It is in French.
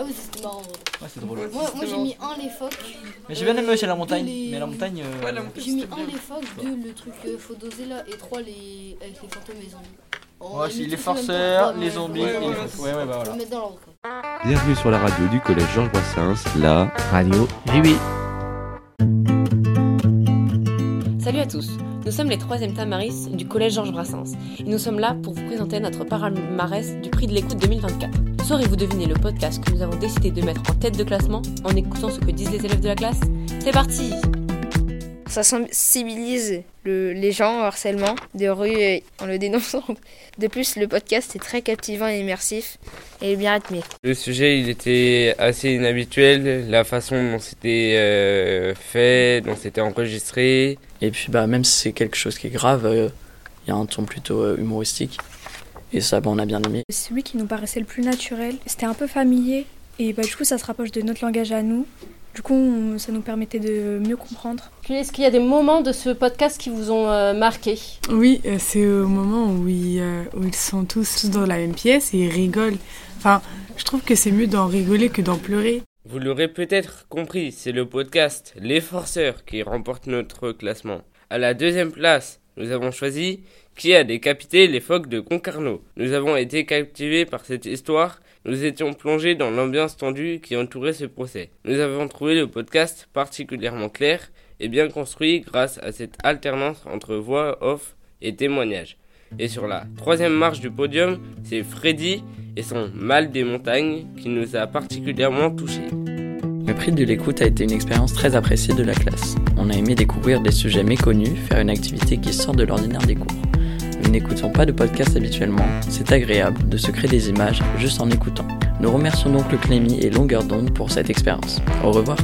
Ah oui, c'était marrant. Ouais, c'est drôle. Moi, moi j'ai mis un les phoques. Mais j'ai bien aimé aussi la montagne. les- Mais la montagne. euh, Ouais, la montagne. J'ai mis un bien. les phoques, deux le truc euh, faut doser là, et trois les avec les fantômes et les zombies. On a Ouais, mis si, les tous en même temps, forceurs, ouais, les ouais, zombies ouais, et ouais, les ouais, fous. Ouais, ouais, bah On voilà. va mettre dans l'ordre. quoi. Bienvenue sur la radio du collège Georges Brassens, la Radio JB. Salut à tous, nous sommes les 3e Tamaris du collège Georges Brassens et nous sommes là pour vous présenter notre palmarès du prix de l'écoute 2024. Saurez-vous deviner le podcast que nous avons décidé de mettre en tête de classement en écoutant ce que disent les élèves de la classe C'est parti Ça sensibilise le- les gens au harcèlement de rue en le dénonçant. De plus, le podcast est très captivant et immersif et bien rythmé. Le sujet, il était assez inhabituel, la façon dont c'était euh, fait, dont c'était enregistré. Et puis bah même si c'est quelque chose qui est grave, euh, il y a un ton plutôt euh, humoristique. Et ça, bah, on a bien aimé. Celui qui nous paraissait le plus naturel, c'était un peu familier et bah, du coup ça se rapproche de notre langage à nous. Du coup on- ça nous permettait de mieux comprendre. Est-ce qu'il y a des moments de ce podcast qui vous ont euh, marqué Oui, euh, c'est au moment où ils, euh, où ils sont tous, tous dans la même pièce et ils rigolent. Enfin, je trouve que c'est mieux d'en rigoler que d'en pleurer. Vous l'aurez peut-être compris, c'est le podcast Les Forceurs qui remporte notre classement. À la deuxième place, nous avons choisi Qui a décapité les phoques de Concarneau. Nous avons été captivés par cette histoire. Nous étions plongés dans l'ambiance tendue qui entourait ce procès. Nous avons trouvé le podcast particulièrement clair et bien construit grâce à cette alternance entre voix off et témoignages. Et sur la troisième marche du podium, c'est Freddy et son Mal des montagnes qui nous a particulièrement touchés. Le prix de l'écoute a été une expérience très appréciée de la classe. On a aimé découvrir des sujets méconnus, faire une activité qui sort de l'ordinaire des cours. Nous n'écoutons pas de podcast habituellement, c'est agréable de se créer des images juste en écoutant. Nous remercions donc le Clémy et Longueur d'onde pour cette expérience. Au revoir